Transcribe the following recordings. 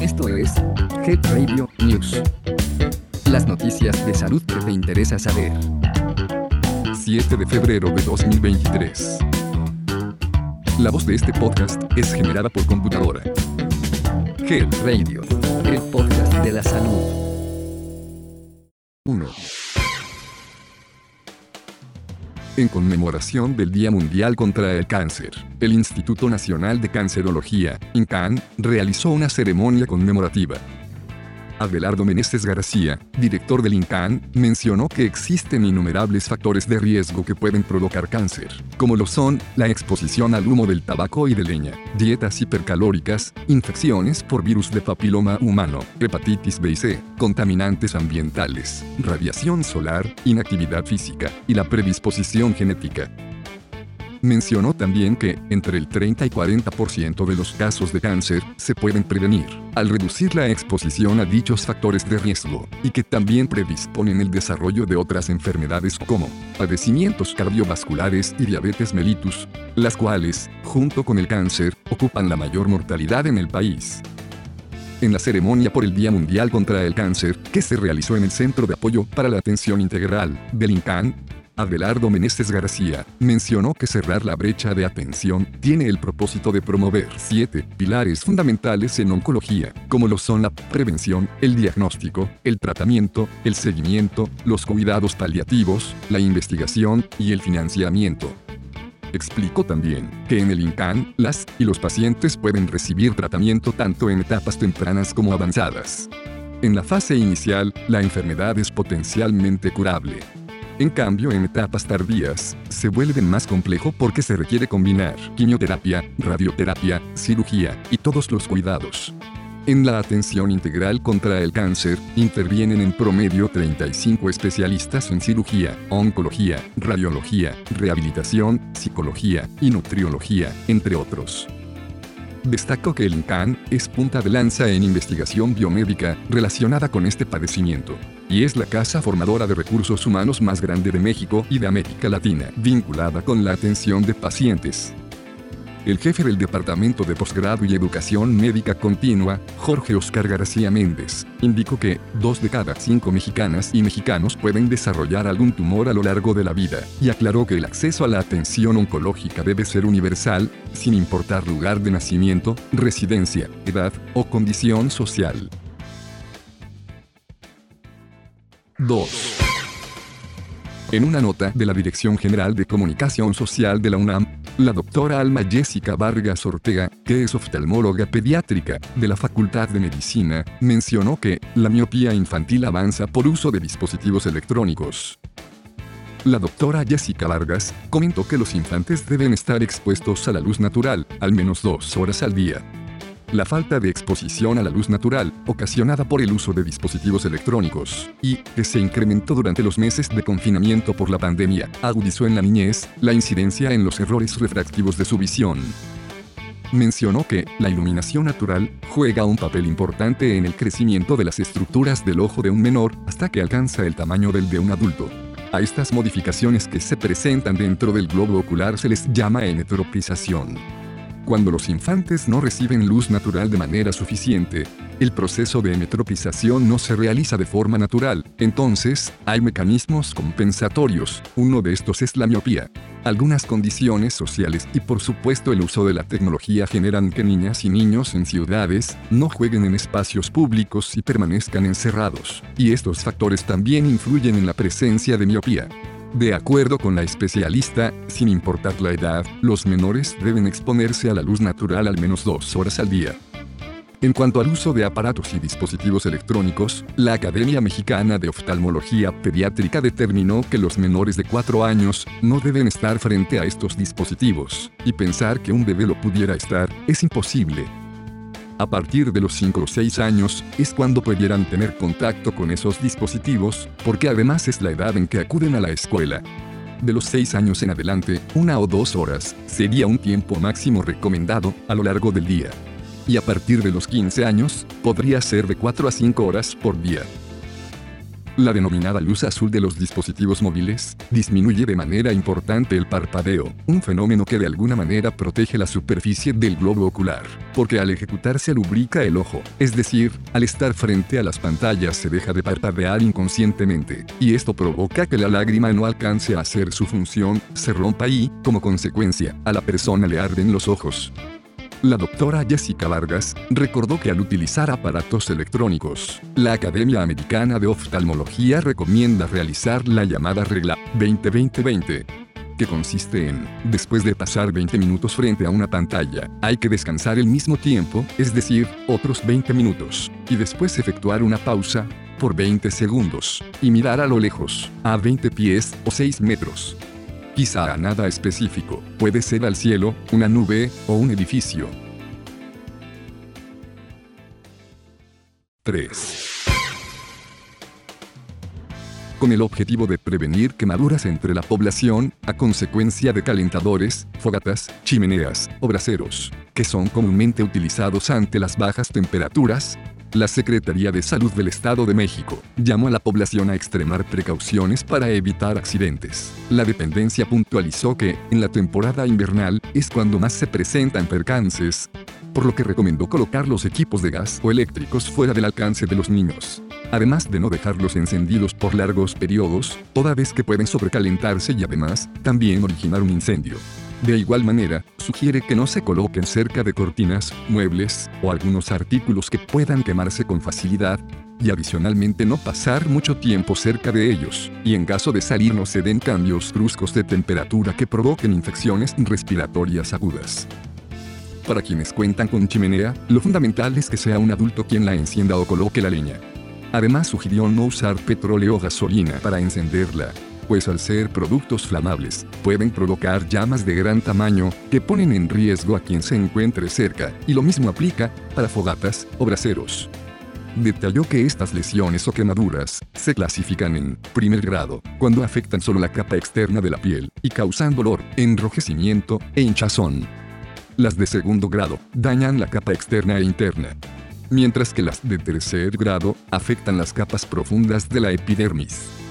Esto es Head Radio News. Las noticias de salud que te interesa saber. 7 de febrero de 2023. La voz de este podcast es generada por computadora. Head Radio, el podcast de la salud. 1. En conmemoración del Día Mundial contra el Cáncer, el Instituto Nacional de Cancerología, INCAN, realizó una ceremonia conmemorativa. Abelardo Meneses García, director del INCAN, mencionó que existen innumerables factores de riesgo que pueden provocar cáncer, como lo son la exposición al humo del tabaco y de leña, dietas hipercalóricas, infecciones por virus de papiloma humano, hepatitis B y C, contaminantes ambientales, radiación solar, inactividad física y la predisposición genética. Mencionó también que, entre el 30 y 40% de los casos de cáncer se pueden prevenir, al reducir la exposición a dichos factores de riesgo, y que también predisponen el desarrollo de otras enfermedades como padecimientos cardiovasculares y diabetes mellitus, las cuales, junto con el cáncer, ocupan la mayor mortalidad en el país. En la ceremonia por el Día Mundial contra el Cáncer, que se realizó en el Centro de Apoyo para la Atención Integral del INCAN, Abelardo Meneses García, mencionó que cerrar la brecha de atención tiene el propósito de promover siete pilares fundamentales en oncología, como lo son la prevención, el diagnóstico, el tratamiento, el seguimiento, los cuidados paliativos, la investigación y el financiamiento. Explicó también que en el INCAN, las y los pacientes pueden recibir tratamiento tanto en etapas tempranas como avanzadas. En la fase inicial, la enfermedad es potencialmente curable. En cambio, en etapas tardías, se vuelve más complejo porque se requiere combinar quimioterapia, radioterapia, cirugía y todos los cuidados. En la atención integral contra el cáncer, intervienen en promedio 35 especialistas en cirugía, oncología, radiología, rehabilitación, psicología y nutriología, entre otros. Destaco que el INCAN es punta de lanza en investigación biomédica relacionada con este padecimiento, y es la casa formadora de recursos humanos más grande de México y de América Latina, vinculada con la atención de pacientes. El jefe del Departamento de Posgrado y Educación Médica Continua, Jorge Oscar García Méndez, indicó que dos de cada cinco mexicanas y mexicanos pueden desarrollar algún tumor a lo largo de la vida, y aclaró que el acceso a la atención oncológica debe ser universal, sin importar lugar de nacimiento, residencia, edad o condición social. 2. En una nota de la Dirección General de Comunicación Social de la UNAM, la doctora Alma Jessica Vargas Ortega, que es oftalmóloga pediátrica de la Facultad de Medicina, mencionó que la miopía infantil avanza por uso de dispositivos electrónicos. La doctora Jessica Vargas comentó que los infantes deben estar expuestos a la luz natural, al menos dos horas al día, la falta de exposición a la luz natural, ocasionada por el uso de dispositivos electrónicos, y que se incrementó durante los meses de confinamiento por la pandemia, agudizó en la niñez la incidencia en los errores refractivos de su visión. Mencionó que la iluminación natural juega un papel importante en el crecimiento de las estructuras del ojo de un menor hasta que alcanza el tamaño del de un adulto. A estas modificaciones que se presentan dentro del globo ocular se les llama emetropización. Cuando los infantes no reciben luz natural de manera suficiente, el proceso de metropización no se realiza de forma natural, entonces, hay mecanismos compensatorios, uno de estos es la miopía. Algunas condiciones sociales y por supuesto el uso de la tecnología generan que niñas y niños en ciudades no jueguen en espacios públicos y permanezcan encerrados, y estos factores también influyen en la presencia de miopía. De acuerdo con la especialista, sin importar la edad, los menores deben exponerse a la luz natural al menos dos horas al día. En cuanto al uso de aparatos y dispositivos electrónicos, la Academia Mexicana de Oftalmología Pediátrica determinó que los menores de 4 años no deben estar frente a estos dispositivos, y pensar que un bebé lo pudiera estar es imposible, a partir de los 5 o 6 años es cuando pudieran tener contacto con esos dispositivos, porque además es la edad en que acuden a la escuela. De los 6 años en adelante, una o dos horas sería un tiempo máximo recomendado a lo largo del día. Y a partir de los 15 años, podría ser de 4 a 5 horas por día. La denominada luz azul de los dispositivos móviles, disminuye de manera importante el parpadeo, un fenómeno que de alguna manera protege la superficie del globo ocular, porque al ejecutarse lubrica el ojo, es decir, al estar frente a las pantallas se deja de parpadear inconscientemente, y esto provoca que la lágrima no alcance a hacer su función, se rompa y, como consecuencia, a la persona le arden los ojos. La doctora Jessica Vargas recordó que al utilizar aparatos electrónicos, la Academia Americana de Oftalmología recomienda realizar la llamada regla 20-20-20 que consiste en, después de pasar 20 minutos frente a una pantalla, hay que descansar el mismo tiempo, es decir, otros 20 minutos, y después efectuar una pausa, por 20 segundos, y mirar a lo lejos, a 20 pies o 6 metros, Quizá a nada específico, puede ser al cielo, una nube, o un edificio. 3. Con el objetivo de prevenir quemaduras entre la población, a consecuencia de calentadores, fogatas, chimeneas o braseros, que son comúnmente utilizados ante las bajas temperaturas, la Secretaría de Salud del Estado de México llamó a la población a extremar precauciones para evitar accidentes. La dependencia puntualizó que, en la temporada invernal, es cuando más se presentan percances, por lo que recomendó colocar los equipos de gas o eléctricos fuera del alcance de los niños. Además de no dejarlos encendidos por largos periodos, toda vez que pueden sobrecalentarse y además, también originar un incendio. De igual manera, sugiere que no se coloquen cerca de cortinas, muebles o algunos artículos que puedan quemarse con facilidad, y adicionalmente no pasar mucho tiempo cerca de ellos, y en caso de salir no se den cambios bruscos de temperatura que provoquen infecciones respiratorias agudas. Para quienes cuentan con chimenea, lo fundamental es que sea un adulto quien la encienda o coloque la leña. Además sugirió no usar petróleo o gasolina para encenderla, pues al ser productos flamables, pueden provocar llamas de gran tamaño que ponen en riesgo a quien se encuentre cerca, y lo mismo aplica para fogatas o braseros. Detalló que estas lesiones o quemaduras se clasifican en primer grado, cuando afectan solo la capa externa de la piel y causan dolor, enrojecimiento e hinchazón. Las de segundo grado dañan la capa externa e interna, mientras que las de tercer grado afectan las capas profundas de la epidermis.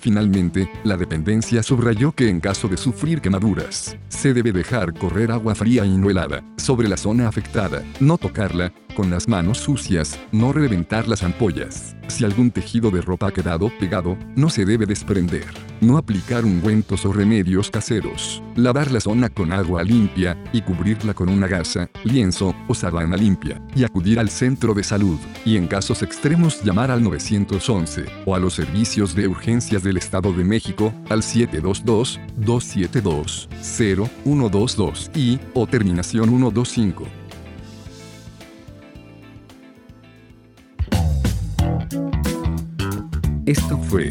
Finalmente, la dependencia subrayó que en caso de sufrir quemaduras, se debe dejar correr agua fría y no helada sobre la zona afectada, no tocarla, con las manos sucias, no reventar las ampollas. Si algún tejido de ropa ha quedado pegado, no se debe desprender. No aplicar ungüentos o remedios caseros. Lavar la zona con agua limpia y cubrirla con una gasa, lienzo o sabana limpia. Y acudir al centro de salud. Y en casos extremos llamar al 911 o a los servicios de urgencias del Estado de México al 722-272-0122 y o terminación 125. Esto fue